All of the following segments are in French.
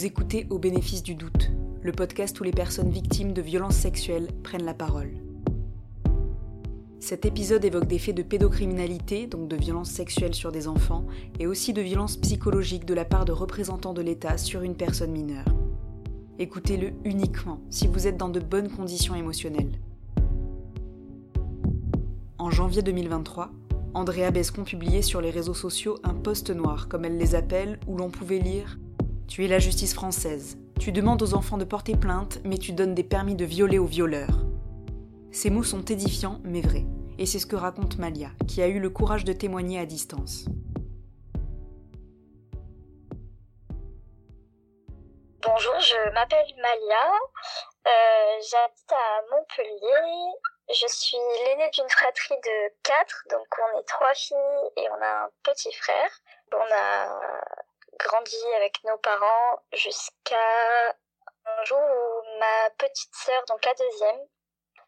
Vous écoutez Au bénéfice du doute, le podcast où les personnes victimes de violences sexuelles prennent la parole. Cet épisode évoque des faits de pédocriminalité, donc de violences sexuelles sur des enfants, et aussi de violences psychologiques de la part de représentants de l'État sur une personne mineure. Écoutez-le uniquement si vous êtes dans de bonnes conditions émotionnelles. En janvier 2023, Andrea Bescon publiait sur les réseaux sociaux un post noir, comme elle les appelle, où l'on pouvait lire Tu es la justice française. Tu demandes aux enfants de porter plainte, mais tu donnes des permis de violer aux violeurs. Ces mots sont édifiants, mais vrais. Et c'est ce que raconte Malia, qui a eu le courage de témoigner à distance. Bonjour, je m'appelle Malia, euh, j'habite à Montpellier, je suis l'aînée d'une fratrie de quatre, donc on est trois filles et on a un petit frère. On a grandi avec nos parents jusqu'à un jour où ma petite sœur, donc la deuxième,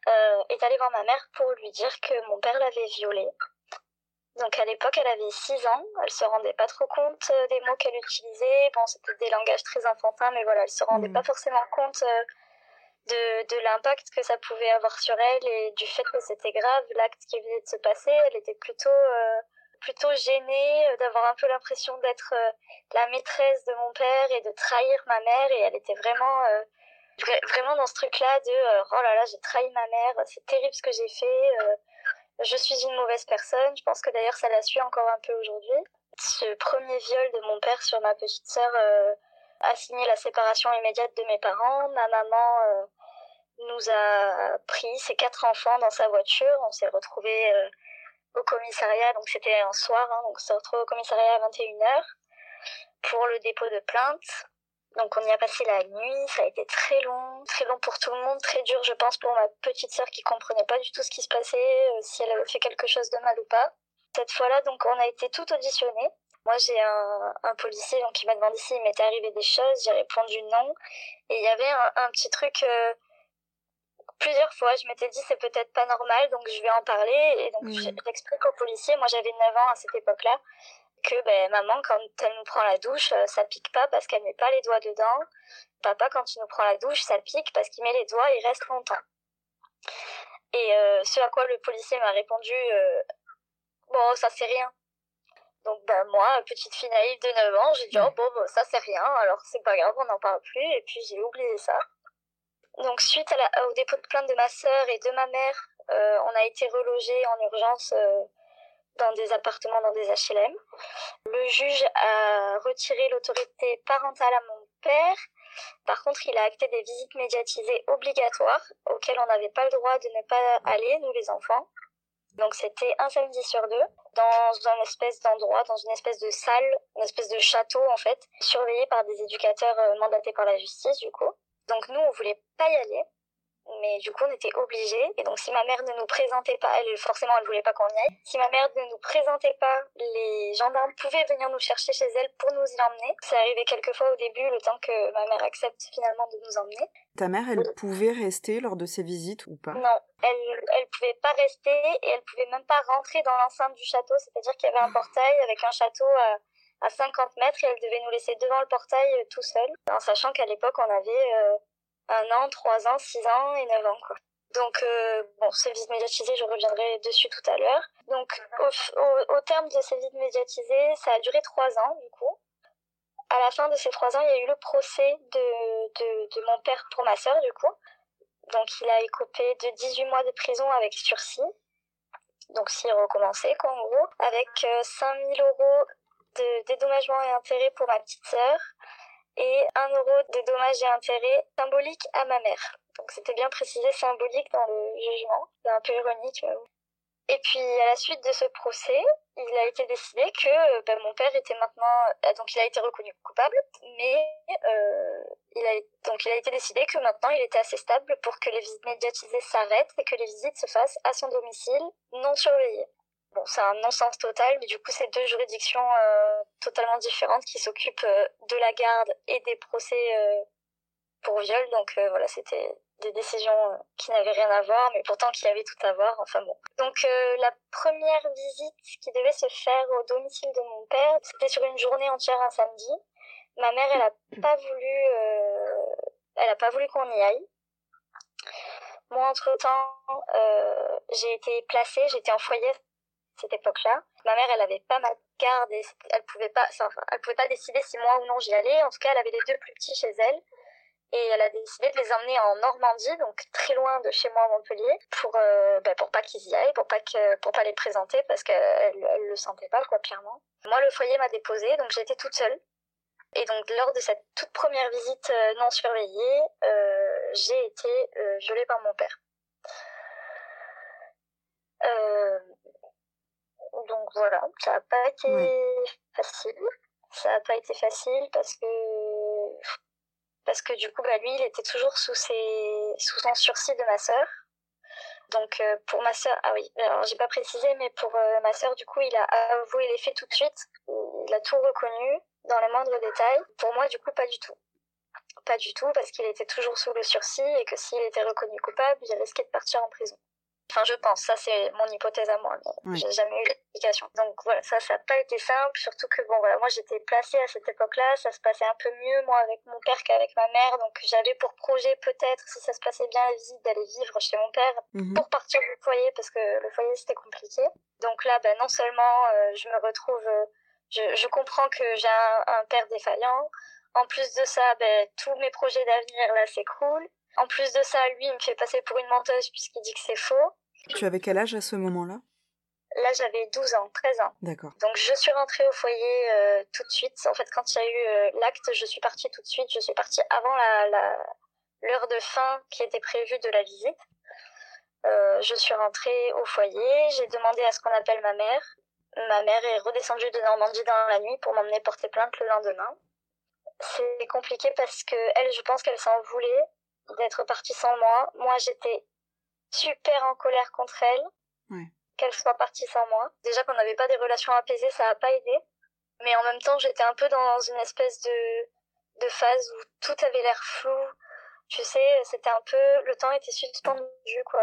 euh, est allée voir ma mère pour lui dire que mon père l'avait violée. Donc à l'époque, elle avait 6 ans, elle se rendait pas trop compte euh, des mots qu'elle utilisait. Bon, c'était des langages très enfantins, mais voilà, elle se rendait mmh. pas forcément compte euh, de, de l'impact que ça pouvait avoir sur elle et du fait que c'était grave l'acte qui venait de se passer. Elle était plutôt euh, plutôt gênée euh, d'avoir un peu l'impression d'être euh, la maîtresse de mon père et de trahir ma mère et elle était vraiment vraiment dans ce truc là de oh là là j'ai trahi ma mère c'est terrible ce que j'ai fait je suis une mauvaise personne je pense que d'ailleurs ça la suit encore un peu aujourd'hui ce premier viol de mon père sur ma petite sœur a signé la séparation immédiate de mes parents. Ma maman euh, nous a pris ses quatre enfants dans sa voiture. On s'est retrouvés euh, au commissariat, donc c'était un soir, hein, donc on s'est retrouvés au commissariat à 21h pour le dépôt de plainte. Donc on y a passé la nuit, ça a été très long, très long pour tout le monde, très dur je pense pour ma petite sœur qui comprenait pas du tout ce qui se passait, euh, si elle avait fait quelque chose de mal ou pas. Cette fois-là, donc on a été tout auditionné. Moi, j'ai un, policier qui m'a demandé s'il m'était arrivé des choses. J'ai répondu non. Et il y avait un, un petit truc. Euh, plusieurs fois, je m'étais dit c'est peut-être pas normal, donc je vais en parler. Et donc, j'explique au policier. Moi, j'avais 9 ans à cette époque-là. Que ben, maman, quand elle nous prend la douche, euh, ça pique pas parce qu'elle met pas les doigts dedans. Papa, quand il nous prend la douche, ça pique parce qu'il met les doigts et il reste longtemps. Et euh, ce à quoi le policier m'a répondu euh, Bon, ça c'est rien. Donc bah moi, petite fille naïve de 9 ans, j'ai dit oh bon bah, ça c'est rien, alors c'est pas grave, on n'en parle plus et puis j'ai oublié ça. Donc suite à la, au dépôt de plainte de ma sœur et de ma mère, euh, on a été relogés en urgence euh, dans des appartements dans des HLM. Le juge a retiré l'autorité parentale à mon père. Par contre, il a acté des visites médiatisées obligatoires auxquelles on n'avait pas le droit de ne pas aller, nous les enfants. Donc c'était un samedi sur deux, dans un espèce d'endroit, dans une espèce de salle, une espèce de château en fait, surveillé par des éducateurs euh, mandatés par la justice du coup. Donc nous on voulait pas y aller, mais du coup on était obligés. Et donc si ma mère ne nous présentait pas elle forcément elle voulait pas qu'on y aille. Si ma mère ne nous présentait pas les gendarmes pouvaient venir nous chercher chez elle pour nous y emmener. C'est arrivé quelques fois au début le temps que ma mère accepte finalement de nous emmener. Ta mère elle pouvait rester lors de ces visites ou pas? Non. Elle elle pouvait pas rester et elle pouvait même pas rentrer dans l'enceinte du château. C'est à dire qu'il y avait un portail avec un château à à 50 mètres et elle devait nous laisser devant le portail euh, tout seul, en sachant qu'à l'époque on avait euh, un an, trois ans, six ans et neuf ans, quoi. Donc, euh, bon, ces visites médiatisées, je reviendrai dessus tout à l'heure. Donc, au, terme de ces visites médiatisées, ça a duré trois ans, du coup. À la fin de ces trois ans, il y a eu le procès de, de, mon père pour ma sœur, du coup. Donc, il a écopé de 18 mois de prison avec sursis. Donc, s'il recommençait, quoi, en gros. Avec euh, 5000 euros de dédommagement et intérêts pour ma petite sœur et un euro de dommages et intérêts symboliques à ma mère. Donc c'était bien précisé symbolique dans le jugement. C'est un peu ironique, mais Et puis à la suite de ce procès, il a été décidé que ben, mon père était maintenant euh, donc il a été reconnu coupable, mais euh, il a il a été décidé que maintenant il était assez stable pour que les visites médiatisées s'arrêtent et que les visites se fassent à son domicile non surveillé. Bon, c'est un non-sens total, mais du coup, c'est deux juridictions euh, totalement différentes qui s'occupent euh, de la garde et des procès euh, pour viol. Donc voilà, c'était des décisions qui n'avaient rien à voir, mais pourtant qui avaient tout à voir. Enfin bon. Donc la première visite qui devait se faire au domicile de mon père, c'était sur une journée entière un samedi. Ma mère, elle a pas voulu, elle a pas voulu qu'on y aille. Moi, entre-temps, euh, j'ai été placée, j'étais en foyer cette époque-là. Ma mère, elle avait pas ma garde et elle pouvait pas, enfin, elle pouvait pas décider si moi ou non j'y allais. En tout cas, elle avait les deux plus petits chez elle. Et elle a décidé de les emmener en Normandie, donc très loin de chez moi à Montpellier, pour euh, ben, pour pas qu'ils y aillent, pour pas que pour pas les présenter parce qu'elle elle le sentait pas quoi clairement. Moi le foyer m'a déposée, donc j'étais toute seule. Et donc lors de cette toute première visite euh, non surveillée, euh, j'ai été euh, violée par mon père. Euh, donc voilà, ça n'a pas été Ouais. facile. Ça n'a pas été facile parce que parce que du coup bah lui il était toujours sous ses sous son sursis de ma sœur. Donc euh, pour ma sœur, ah oui, alors j'ai pas précisé, mais pour euh, ma sœur du coup il a avoué les faits tout de suite. Il a tout reconnu dans les moindres détails. Pour moi du coup pas du tout. Pas du tout parce qu'il était toujours sous le sursis et que s'il était reconnu coupable, il risquait de partir en prison. Enfin, je pense, ça c'est mon hypothèse à moi, mais Oui. j'ai jamais eu l'explication. Donc voilà, ça, ça n'a pas été simple, surtout que bon, voilà, moi j'étais placée à cette époque-là, ça se passait un peu mieux, moi, avec mon père qu'avec ma mère, donc j'avais pour projet peut-être, si ça se passait bien la visite, d'aller vivre chez mon père Mhm. pour partir du foyer, parce que le foyer c'était compliqué. Donc là, ben, non seulement euh, je me retrouve, euh, je, je comprends que j'ai un, un père défaillant, en plus de ça, ben, tous mes projets d'avenir là s'écroulent. En plus de ça, lui, il me fait passer pour une menteuse puisqu'il dit que c'est faux. Tu avais quel âge à ce moment-là? Là, j'avais 12 ans, 13 ans. D'accord. Donc, je suis rentrée au foyer euh, tout de suite. En fait, quand il y a eu euh, l'acte, je suis partie tout de suite. Je suis partie avant la, la, l'heure de fin qui était prévue de la visite. Euh, je suis rentrée au foyer. J'ai demandé à ce qu'on appelle ma mère. Ma mère est redescendue de Normandie dans la nuit pour m'emmener porter plainte le lendemain. C'est compliqué parce que elle, je pense qu'elle s'en voulait d'être partie sans moi. Moi, j'étais super en colère contre elle qu'elle soit partie sans moi. Déjà qu'on n'avait pas des relations apaisées, ça n'a pas aidé. Mais en même temps, j'étais un peu dans une espèce de, de phase où tout avait l'air flou. Tu sais, c'était un peu, le temps était suspendu, quoi.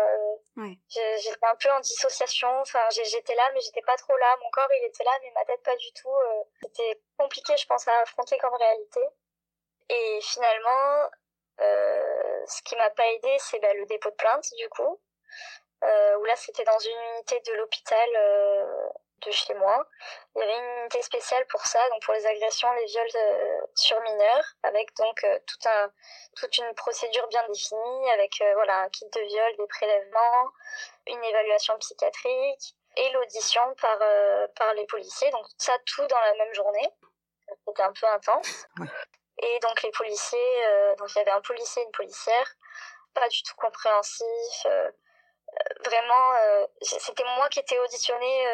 Ouais. J'étais un peu en dissociation. Enfin, j'étais là, mais j'étais pas trop là. Mon corps, il était là, mais ma tête pas du tout. Euh, C'était compliqué, je pense, à affronter comme réalité. Et finalement, ce qui m'a pas aidé, c'est bah, le dépôt de plainte, du coup euh, où là c'était dans une unité de l'hôpital euh, de chez moi. Il y avait une unité spéciale pour ça, donc pour les agressions, les viols euh, sur mineurs, avec donc euh, toute une procédure bien définie, avec euh, voilà un kit de viol, des prélèvements, une évaluation psychiatrique et l'audition par euh, les policiers. Donc ça tout dans la même journée. C'était un peu intense. Et donc les policiers, euh, donc il y avait un policier et une policière, pas du tout compréhensifs. euh, vraiment, euh, c'était moi qui étais auditionnée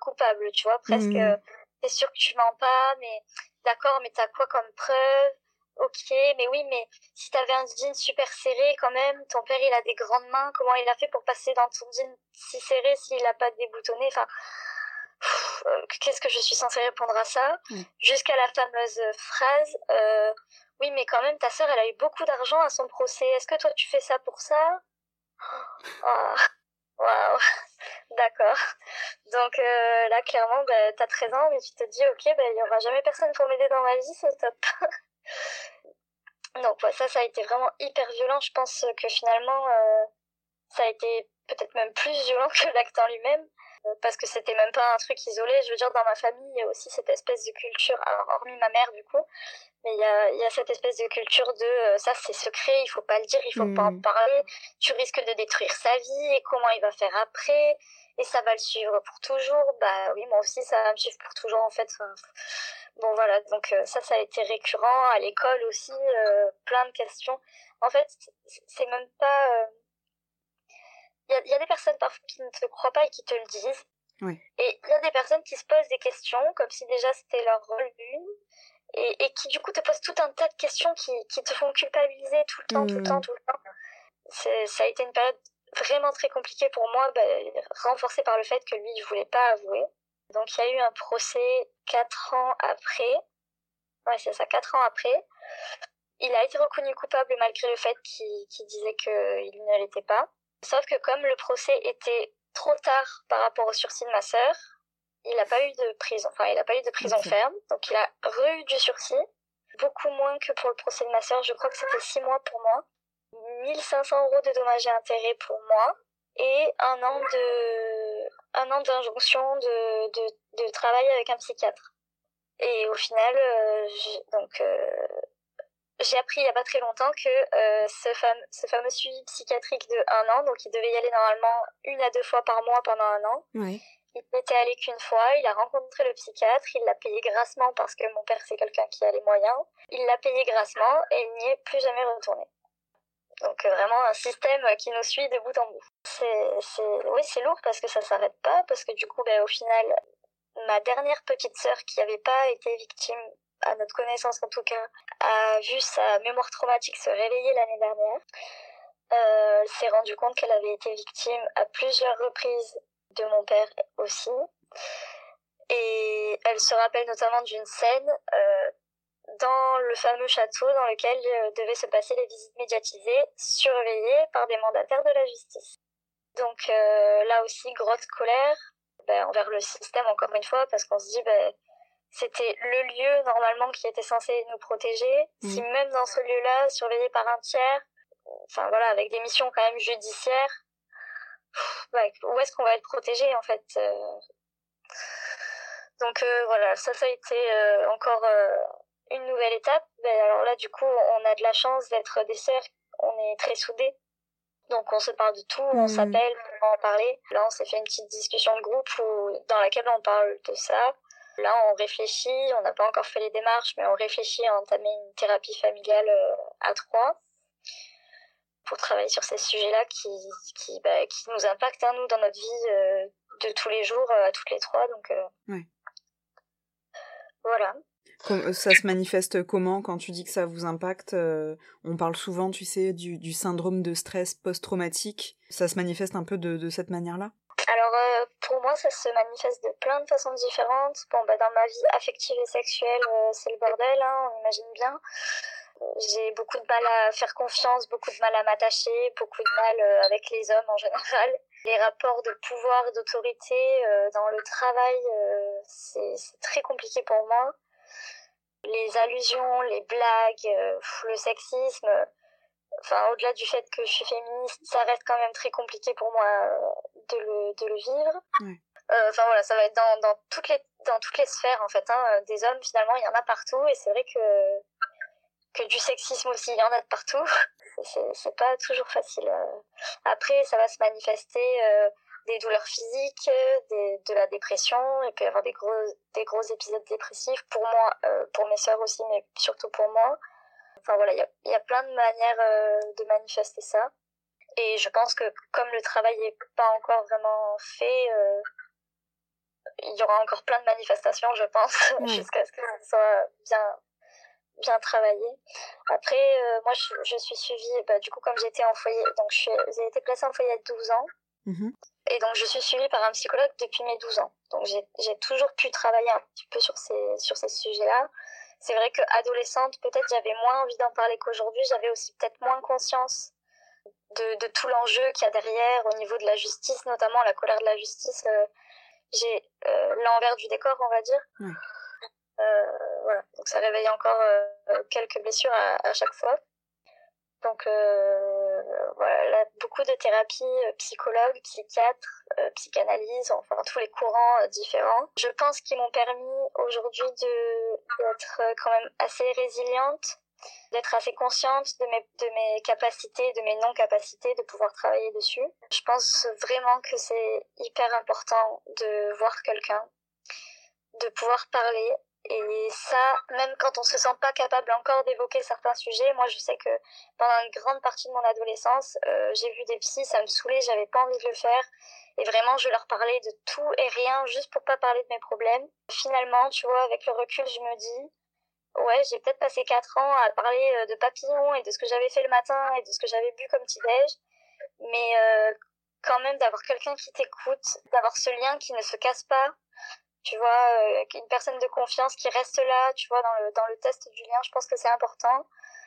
coupable, tu vois, presque. Euh, T'es sûr que tu mens pas, mais d'accord, mais t'as quoi comme preuve? Ok, mais oui, mais si t'avais un jean super serré quand même, ton père il a des grandes mains, comment il a fait pour passer dans ton jean si serré s'il a pas déboutonné? Enfin, qu'est-ce que je suis censée répondre à ça. Jusqu'à la fameuse phrase, euh, oui, mais quand même ta sœur elle a eu beaucoup d'argent à son procès, est-ce que toi tu fais ça pour ça? Oh, Waouh, d'accord. Donc euh, là, clairement, bah, t'as 13 ans, mais tu te dis, ok, bah, il y aura jamais personne pour m'aider dans ma vie, c'est top. Donc ouais, ça, ça a été vraiment hyper violent. Je pense que finalement, euh, ça a été peut-être même plus violent que l'acte en lui-même, parce que c'était même pas un truc isolé. Je veux dire, dans ma famille, il y a aussi cette espèce de culture, alors hormis ma mère du coup, mais il y a, il y a cette espèce de culture de euh, ça c'est secret, il faut pas le dire, il faut pas en Mhm. parler, tu risques de détruire sa vie et comment il va faire après et ça va le suivre pour toujours. Bah oui, moi aussi ça va me suivre pour toujours en fait. Bon voilà, donc euh, ça ça a été récurrent à l'école aussi, euh, plein de questions. En fait, c'est- c'est même pas euh, il y a, il y a des personnes parfois qui ne te croient pas et qui te le disent. Oui. Et il y a des personnes qui se posent des questions comme si déjà c'était leur rôle une et, et qui du coup te posent tout un tas de questions qui, qui te font culpabiliser tout le temps, tout le temps, tout le temps. Ça a été une période vraiment très compliquée pour moi, bah, renforcée par le fait que lui, il voulait pas avouer. Donc il y a eu un procès quatre ans après. Ouais, c'est ça, quatre ans après. Il a été reconnu coupable malgré le fait qu'il, qu'il disait qu'il ne l'était pas. Sauf que comme le procès était trop tard par rapport au sursis de ma sœur, il n'a pas eu de prison, enfin il n'a pas eu de prison ferme, donc il a re-eu du sursis. beaucoup moins que pour le procès de ma sœur. Je crois que c'était six mois pour moi. 1500 euros de dommages et intérêts pour moi et un an de un an d'injonction de, de, de travail avec un psychiatre. Et au final, euh, donc euh, j'ai appris il y a pas très longtemps que euh, ce, fameux, ce fameux suivi psychiatrique de un an, donc il devait y aller normalement une à deux fois par mois pendant un an. Il n'était allé qu'une fois, il a rencontré le psychiatre, il l'a payé grassement parce que mon père c'est quelqu'un qui a les moyens. Il l'a payé grassement et il n'y est plus jamais retourné. Donc euh, vraiment un système qui nous suit de bout en bout. C'est, c'est, oui, c'est lourd parce que ça s'arrête pas, parce que du coup, ben, au final, ma dernière petite sœur qui n'avait pas été victime, à notre connaissance en tout cas, a vu sa mémoire traumatique se réveiller l'année dernière. Euh, s'est rendue compte qu'elle avait été victime à plusieurs reprises de mon père aussi. Et elle se rappelle notamment d'une scène euh, dans le fameux château dans lequel euh, devaient se passer les visites médiatisées, surveillées par des mandataires de la justice. Donc euh, là aussi, grosse colère ben, envers le système, encore une fois, parce qu'on se dit, ben, c'était le lieu normalement qui était censé nous protéger. Si même dans ce lieu-là, surveillé par un tiers, enfin voilà, avec des missions quand même judiciaires, où est-ce qu'on va être protégé en fait euh? Donc voilà, ça, ça a été encore une nouvelle étape, ben alors là, du coup, on a de la chance d'être des sœurs, on est très soudées. Donc on se parle de tout, on mmh. s'appelle pour en parler. Là, on s'est fait une petite discussion de groupe où, dans laquelle on parle de ça. Là, on réfléchit, on n'a pas encore fait les démarches, mais on réfléchit à entamer une thérapie familiale euh, à trois pour travailler sur ces sujets-là qui, qui, bah, qui nous impactent, hein, nous, dans notre vie euh, de tous les jours, euh, à toutes les trois. Donc, voilà. Ça se manifeste comment quand tu dis que ça vous impacte On parle souvent, tu sais, du, du syndrome de stress post-traumatique. Ça se manifeste un peu de, de cette manière-là? Alors, euh, pour moi, ça se manifeste de plein de façons différentes. Bon, bah, dans ma vie affective et sexuelle, c'est le bordel, hein, on imagine bien. J'ai beaucoup de mal à faire confiance, beaucoup de mal à m'attacher, beaucoup de mal avec les hommes en général. Les rapports de pouvoir, d'autorité dans le travail, c'est très compliqué pour moi les allusions, les blagues, euh, le sexisme, enfin au-delà du fait que je suis féministe, ça reste quand même très compliqué pour moi euh, de le, de le vivre. Euh, enfin voilà, ça va être dans, dans, toutes les, dans toutes les sphères en fait. Hein, des hommes finalement, il y en a partout et c'est vrai que, que du sexisme aussi, il y en a de partout. C'est pas toujours facile. Après, ça va se manifester des douleurs physiques, des, de la dépression, il peut y avoir des gros, des gros épisodes dépressifs pour moi, euh, pour mes soeurs aussi, mais surtout pour moi. Enfin voilà, il y a, y a, plein de manières euh, de manifester ça. Et je pense que comme le travail n'est pas encore vraiment fait, euh, il y aura encore plein de manifestations, je pense, jusqu'à ce que ça soit bien, bien travaillé. Après, moi, je, je, suis suivie, bah, du coup, comme j'étais en foyer, donc j'ai été placée en foyer à 12 ans. Mmh et donc, je suis suivie par un psychologue depuis mes 12 ans. Donc, j'ai toujours pu travailler un petit peu sur ces, sur ces sujets-là. C'est vrai qu'adolescente, peut-être j'avais moins envie d'en parler qu'aujourd'hui. J'avais aussi peut-être moins conscience de, de tout l'enjeu qu'il y a derrière au niveau de la justice, notamment la colère de la justice. Euh, j'ai euh, l'envers du décor, on va dire. Euh, voilà. Donc, ça réveille encore quelques blessures à, à chaque fois. Donc voilà, beaucoup de thérapies, psychologues, psychiatres, psychanalyse, enfin tous les courants différents. Je pense qu'ils m'ont permis aujourd'hui d'être quand même assez résiliente, d'être assez consciente de mes, de mes capacités, de mes non-capacités, de pouvoir travailler dessus. Je pense vraiment que c'est hyper important de voir quelqu'un, de pouvoir parler et ça, même quand on se sent pas capable encore d'évoquer certains sujets, moi je sais que pendant une grande partie de mon adolescence, euh, j'ai vu des psys, ça me saoulait, j'avais pas envie de le faire. Et vraiment, je leur parlais de tout et rien juste pour pas parler de mes problèmes. Finalement, tu vois, avec le recul, je me dis, ouais, j'ai peut-être passé quatre ans à parler euh, de papillons et de ce que j'avais fait le matin et de ce que j'avais bu comme petit-déj. Mais euh, quand même, d'avoir quelqu'un qui t'écoute, d'avoir ce lien qui ne se casse pas, tu vois, euh, une personne de confiance qui reste là, tu vois, dans le, dans le test du lien, je pense que c'est important.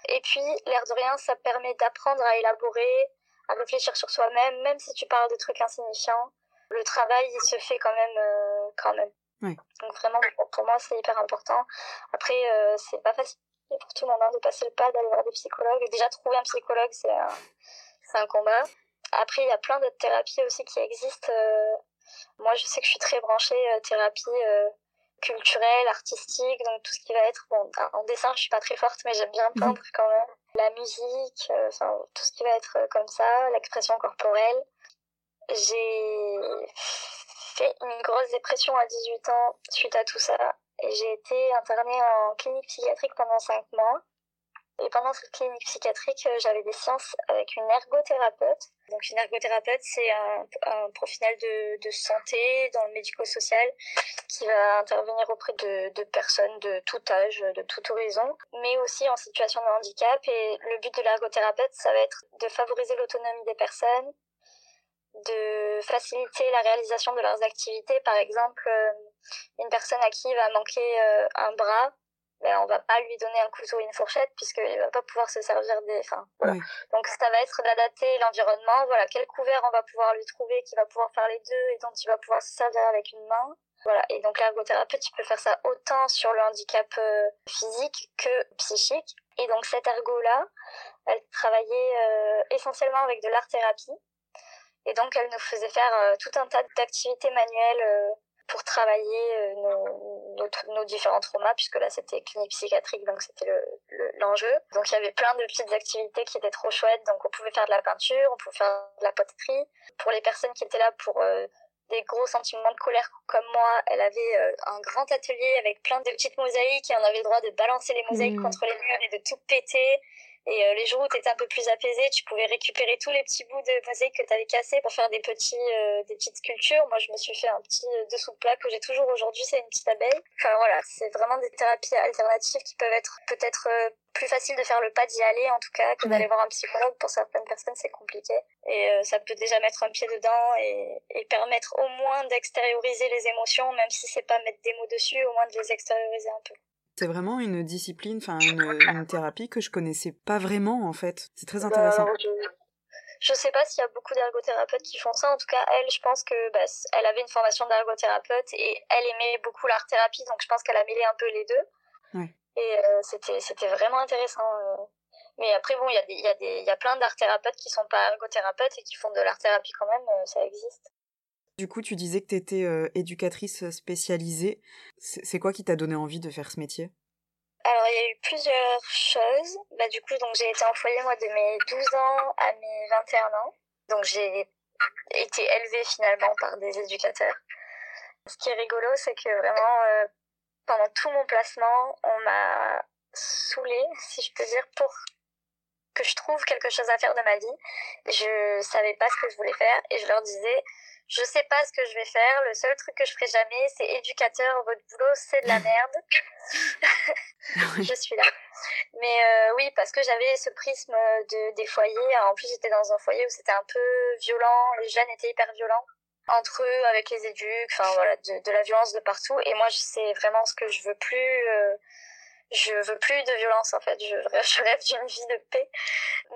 Et puis, l'air de rien, ça permet d'apprendre à élaborer, à réfléchir sur soi-même, même si tu parles de trucs insignifiants. Le travail, il se fait quand même, euh, quand même. Oui. Donc vraiment, pour moi, c'est hyper important. Après, euh, c'est pas facile pour tout le monde hein, de passer le pas d'aller voir des psychologues. Déjà trouver un psychologue, c'est un, c'est un combat. Après, il y a plein d'autres thérapies aussi qui existent. Euh, moi, je sais que je suis très branchée euh, thérapie euh, culturelle, artistique, donc tout ce qui va être bon. En dessin, je suis pas très forte, mais j'aime bien peindre quand même. La musique, enfin tout ce qui va être comme ça, l'expression corporelle. J'ai fait une grosse dépression à 18 ans suite à tout ça. J'ai été internée en clinique psychiatrique pendant 5 mois. Et pendant cette clinique psychiatrique, euh, j'avais des séances avec une ergothérapeute. Donc une ergothérapeute, c'est un, professionnel de, de, santé dans le médico-social qui va intervenir auprès de, de, personnes de tout âge, de tout horizon, mais aussi en situation de handicap. Et le but de l'ergothérapeute, ça va être de favoriser l'autonomie des personnes, de faciliter la réalisation de leurs activités. Par exemple, euh, une personne à qui va manquer euh, un bras, ben, on va pas lui donner un couteau ou une fourchette puisqu'il va pas pouvoir se servir des. Enfin, Donc ça va être d'adapter l'environnement. Voilà, quel couvert on va pouvoir lui trouver qui va pouvoir faire les deux et dont il va pouvoir se servir avec une main. Voilà. Et donc l'ergothérapeute, il peut faire ça autant sur le handicap euh, physique que psychique. Et donc cette ergo là, elle travaillait essentiellement avec de l'art thérapie. Et donc, elle nous faisait faire euh, tout un tas d'activités manuelles euh, pour travailler euh, nos, nos, nos, différents traumas, puisque là, c'était clinique psychiatrique, donc c'était l'enjeu. Le, donc, il y avait plein de petites activités qui étaient trop chouettes. Donc, on pouvait faire de la peinture, on pouvait faire de la poterie. Pour les personnes qui étaient là pour des gros sentiments de colère comme moi, elle avait un grand atelier avec plein de petites mosaïques et on avait le droit de balancer les mosaïques mmh. contre les murs et de tout péter. Et euh, les jours où tu étais un peu plus apaisé, tu pouvais récupérer tous les petits bouts de mosaïque que tu avais cassés pour faire des petits euh, des petites sculptures. Moi, je me suis fait un petit euh, dessous de plat que j'ai toujours aujourd'hui, c'est une petite abeille. Enfin voilà, c'est vraiment des thérapies alternatives qui peuvent être peut-être plus faciles de faire le pas d'y aller en tout cas que d'aller voir un psychologue. Pour certaines personnes, c'est compliqué. Et ça peut déjà mettre un pied dedans et, et permettre au moins d'extérioriser les émotions, même si c'est pas mettre des mots dessus, au moins de les extérioriser un peu. C'est vraiment une discipline, enfin une, une, thérapie que je connaissais pas vraiment en fait. C'est très bah, intéressant. je... je sais pas s'il y a beaucoup d'ergothérapeutes qui font ça. En tout cas, elle, je pense que bah, elle avait une formation d'ergothérapeute et elle aimait beaucoup l'art thérapie, donc je pense qu'elle a mêlé un peu les deux. Ouais. Et euh, c'était c'était vraiment intéressant. Euh. Mais après bon, il y a des y a des y a plein d'art thérapeutes qui sont pas ergothérapeutes et qui font de l'art thérapie quand même. Euh, ça existe. Du coup, tu disais que tu étais euh, éducatrice spécialisée. C'est quoi qui t'a donné envie de faire ce métier? Alors, il y a eu plusieurs choses. Bah, du coup, j'ai été en foyer, moi, de mes 12 ans à mes 21 ans. Donc, j'ai été élevée finalement par des éducateurs. Ce qui est rigolo, c'est que vraiment, euh, pendant tout mon placement, on m'a saoulée, si je peux dire, pour que je trouve quelque chose à faire de ma vie. Je savais pas ce que je voulais faire et je leur disais, je sais pas ce que je vais faire. Le seul truc que je ferai jamais, c'est éducateur. Votre boulot, c'est de la merde. je suis là. Mais euh, oui, parce que j'avais ce prisme de, des foyers. En plus, j'étais dans un foyer où c'était un peu violent. Les jeunes étaient hyper violents entre eux, avec les éducs. Enfin voilà, de, de, la violence de partout. Et moi, c'est vraiment ce que je veux plus. Euh, je veux plus de violence en fait, je, je rêve d'une vie de paix.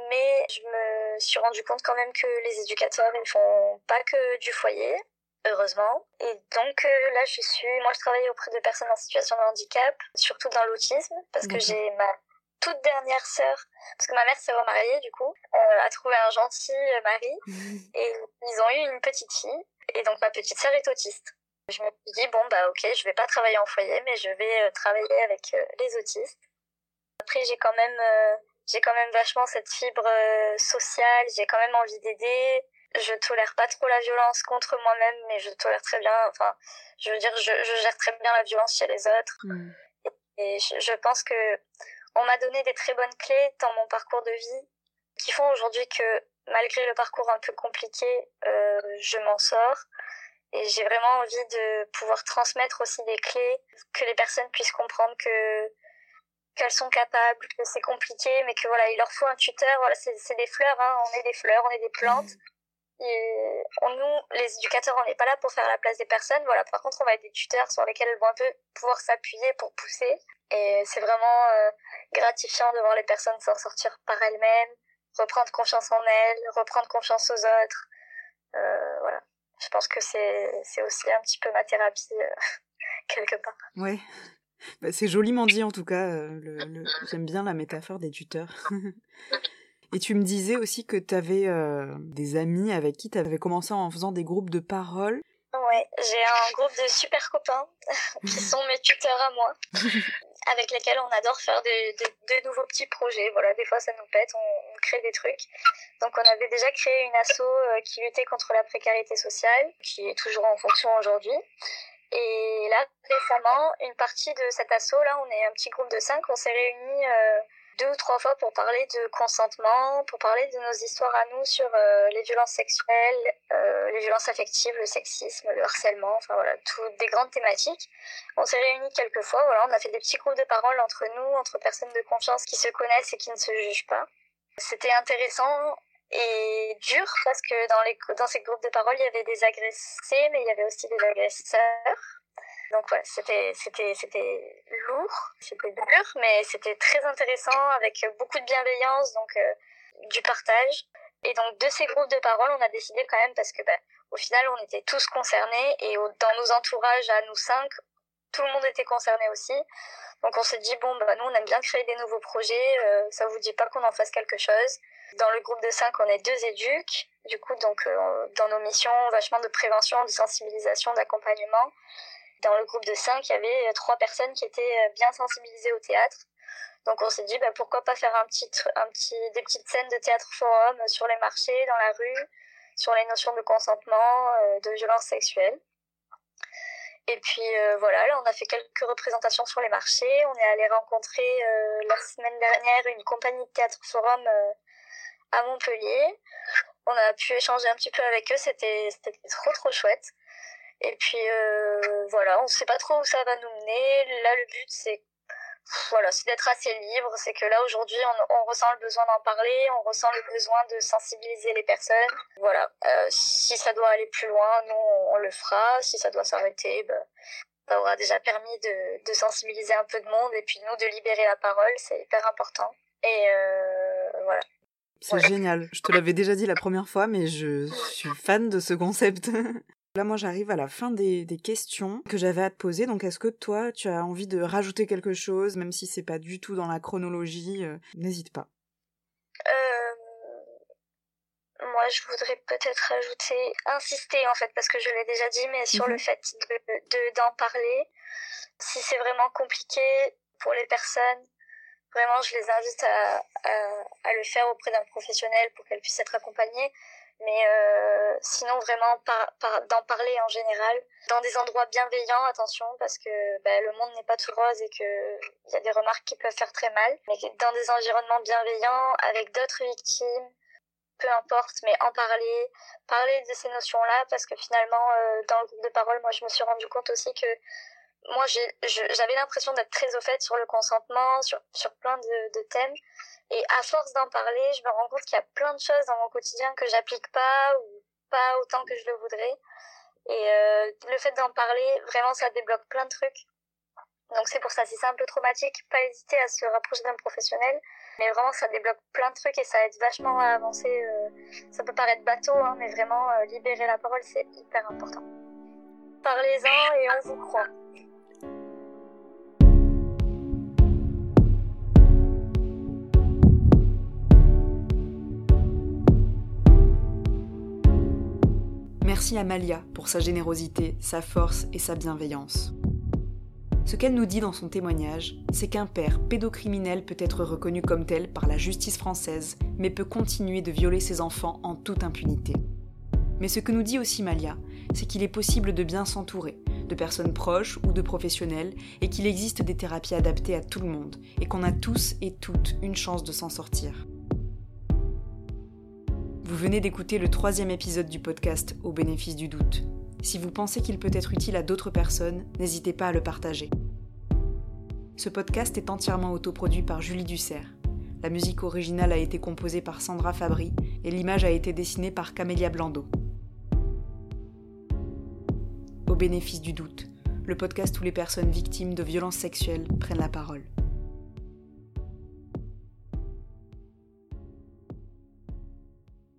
Mais je me suis rendu compte quand même que les éducateurs, ils font pas que du foyer, heureusement. Et donc euh, là, je suis, moi je travaille auprès de personnes en situation de handicap, surtout dans l'autisme, parce que j'ai ma toute dernière sœur, parce que ma mère s'est remariée du coup, euh, a trouvé un gentil mari, et ils ont eu une petite fille, et donc ma petite sœur est autiste. Je me suis dit, bon, bah ok, je vais pas travailler en foyer, mais je vais euh, travailler avec euh, les autistes. Après, j'ai quand même, euh, j'ai quand même vachement cette fibre sociale, j'ai quand même envie d'aider. Je tolère pas trop la violence contre moi-même, mais je tolère très bien, enfin, je veux dire, je, je gère très bien la violence chez les autres. Mm. Et, je, je, pense que on m'a donné des très bonnes clés dans mon parcours de vie qui font aujourd'hui que malgré le parcours un peu compliqué, euh, je m'en sors. Et j'ai vraiment envie de pouvoir transmettre aussi des clés, que les personnes puissent comprendre que qu'elles sont capables, que c'est compliqué, mais que voilà, il leur faut un tuteur. Voilà, c'est des fleurs, hein, on est des fleurs, on est des plantes. Et on, nous, les éducateurs, on n'est pas là pour faire la place des personnes. Voilà, par contre, on va être des tuteurs sur lesquels elles vont un peu pouvoir s'appuyer pour pousser. Et c'est vraiment euh, gratifiant de voir les personnes s'en sortir par elles-mêmes, reprendre confiance en elles, reprendre confiance aux autres. Euh, voilà je pense que c'est aussi un petit peu ma thérapie euh, quelque part. Oui. Bah, c'est joliment dit en tout cas. J'aime bien la métaphore des tuteurs. Et tu me disais aussi que tu avais des amis avec qui tu avais commencé en faisant des groupes de parole. Ouais, j'ai un groupe de super copains qui sont mes tuteurs à moi, avec lesquels on adore faire de, nouveaux petits projets. Voilà, des fois ça nous pète, on, crée des trucs. Donc on avait déjà créé une asso euh, qui luttait contre la précarité sociale, qui est toujours en fonction aujourd'hui. Et là, récemment, une partie de cet asso, là, on est un petit groupe de cinq, on s'est réunis euh, deux ou trois fois pour parler de consentement, pour parler de nos histoires à nous sur euh, les violences sexuelles, euh, les violences affectives, le sexisme, le harcèlement, enfin voilà, toutes des grandes thématiques. On s'est réunis quelques fois, voilà, on a fait des petits groupes de parole entre nous, entre personnes de confiance qui se connaissent et qui ne se jugent pas. C'était intéressant et dur parce que dans, les, dans ces groupes de parole, il y avait des agressés, mais il y avait aussi des agresseurs. Donc voilà, c'était c'était c'était lourd, c'était dur, mais c'était très intéressant avec beaucoup de bienveillance, donc euh, du partage. Et donc de ces groupes de parole, on a décidé quand même parce que bah, au final, on était tous concernés et dans nos entourages à nous cinq, tout le monde était concerné aussi. Donc on s'est dit bon bah nous on aime bien créer des nouveaux projets, euh, ça vous dit pas qu'on en fasse quelque chose. Dans le groupe de cinq, on est deux éduques, du coup donc euh, dans nos missions vachement de prévention, de sensibilisation, d'accompagnement dans le groupe de cinq, il y avait euh, trois personnes qui étaient euh, bien sensibilisées au théâtre. Donc on s'est dit bah, pourquoi pas faire un petit, un petit, des petites scènes de théâtre forum sur les marchés, dans la rue, sur les notions de consentement, euh, de violence sexuelle. Et puis voilà, là on a fait quelques représentations sur les marchés. On est allé rencontrer la semaine dernière une compagnie de théâtre forum à Montpellier. On a pu échanger un petit peu avec eux, c'était trop trop chouette. Et puis euh, voilà, on ne sait pas trop où ça va nous mener. Là, le but, c'est voilà, c'est d'être assez libre. C'est que là, aujourd'hui, on, on, ressent le besoin d'en parler, on ressent le besoin de sensibiliser les personnes. Voilà, euh, si ça doit aller plus loin, nous, on, le fera. Si ça doit s'arrêter, ben, ça aura déjà permis de, de, sensibiliser un peu de monde et puis nous, de libérer la parole. C'est hyper important. Et euh, voilà. C'est génial. Je te l'avais déjà dit la première fois, mais je suis fan de ce concept. Là, moi, j'arrive à la fin des, questions que j'avais à te poser. Donc, est-ce que toi, tu as envie de rajouter quelque chose, même si c'est pas du tout dans la chronologie euh, N'hésite pas. Euh, moi, je voudrais peut-être rajouter, insister en fait, parce que je l'ai déjà dit, mais sur le mhm. fait de d'en parler. Si c'est vraiment compliqué pour les personnes, vraiment, je les invite à, à le faire auprès d'un professionnel pour qu'elles puissent être accompagnées mais euh, sinon vraiment par, par, d'en parler en général dans des endroits bienveillants attention parce que bah, le monde n'est pas tout rose et que il y a des remarques qui peuvent faire très mal. Mais dans des environnements bienveillants avec d'autres victimes peu importe mais en parler parler de ces notions là parce que finalement euh, dans le groupe de parole moi je me suis rendu compte aussi que moi j'avais l'impression d'être très au fait sur le consentement sur plein de, de thèmes et à force d'en parler, je me rends compte qu'il y a plein de choses dans mon quotidien que j'applique pas ou pas autant que je le voudrais. Et euh, le fait d'en parler, vraiment, ça débloque plein de trucs. Donc c'est pour ça, si c'est un peu traumatique, pas hésiter à se rapprocher d'un professionnel. Mais vraiment, ça débloque plein de trucs et ça aide vachement à avancer. Euh, ça peut paraître bateau, hein, mais vraiment, euh, libérer la parole, c'est hyper important. Parlez-en et on vous croit. Merci à Malia pour sa générosité, sa force et sa bienveillance. Ce qu'elle nous dit dans son témoignage, c'est qu'un père pédocriminel peut être reconnu comme tel par la justice française, mais peut continuer de violer ses enfants en toute impunité. Mais ce que nous dit aussi Malia, c'est qu'il est possible de bien s'entourer, de personnes proches ou de professionnels, et qu'il existe des thérapies adaptées à tout le monde, et qu'on a tous et toutes une chance de s'en sortir. Vous venez d'écouter le troisième épisode du podcast Au bénéfice du doute. Si vous pensez qu'il peut être utile à d'autres personnes, n'hésitez pas à le partager. Ce podcast est entièrement autoproduit par Julie Dussert. La musique originale a été composée par Sandra Fabry et l'image a été dessinée par Camélia Blando. Au bénéfice du doute, le podcast où les personnes victimes de violences sexuelles prennent la parole.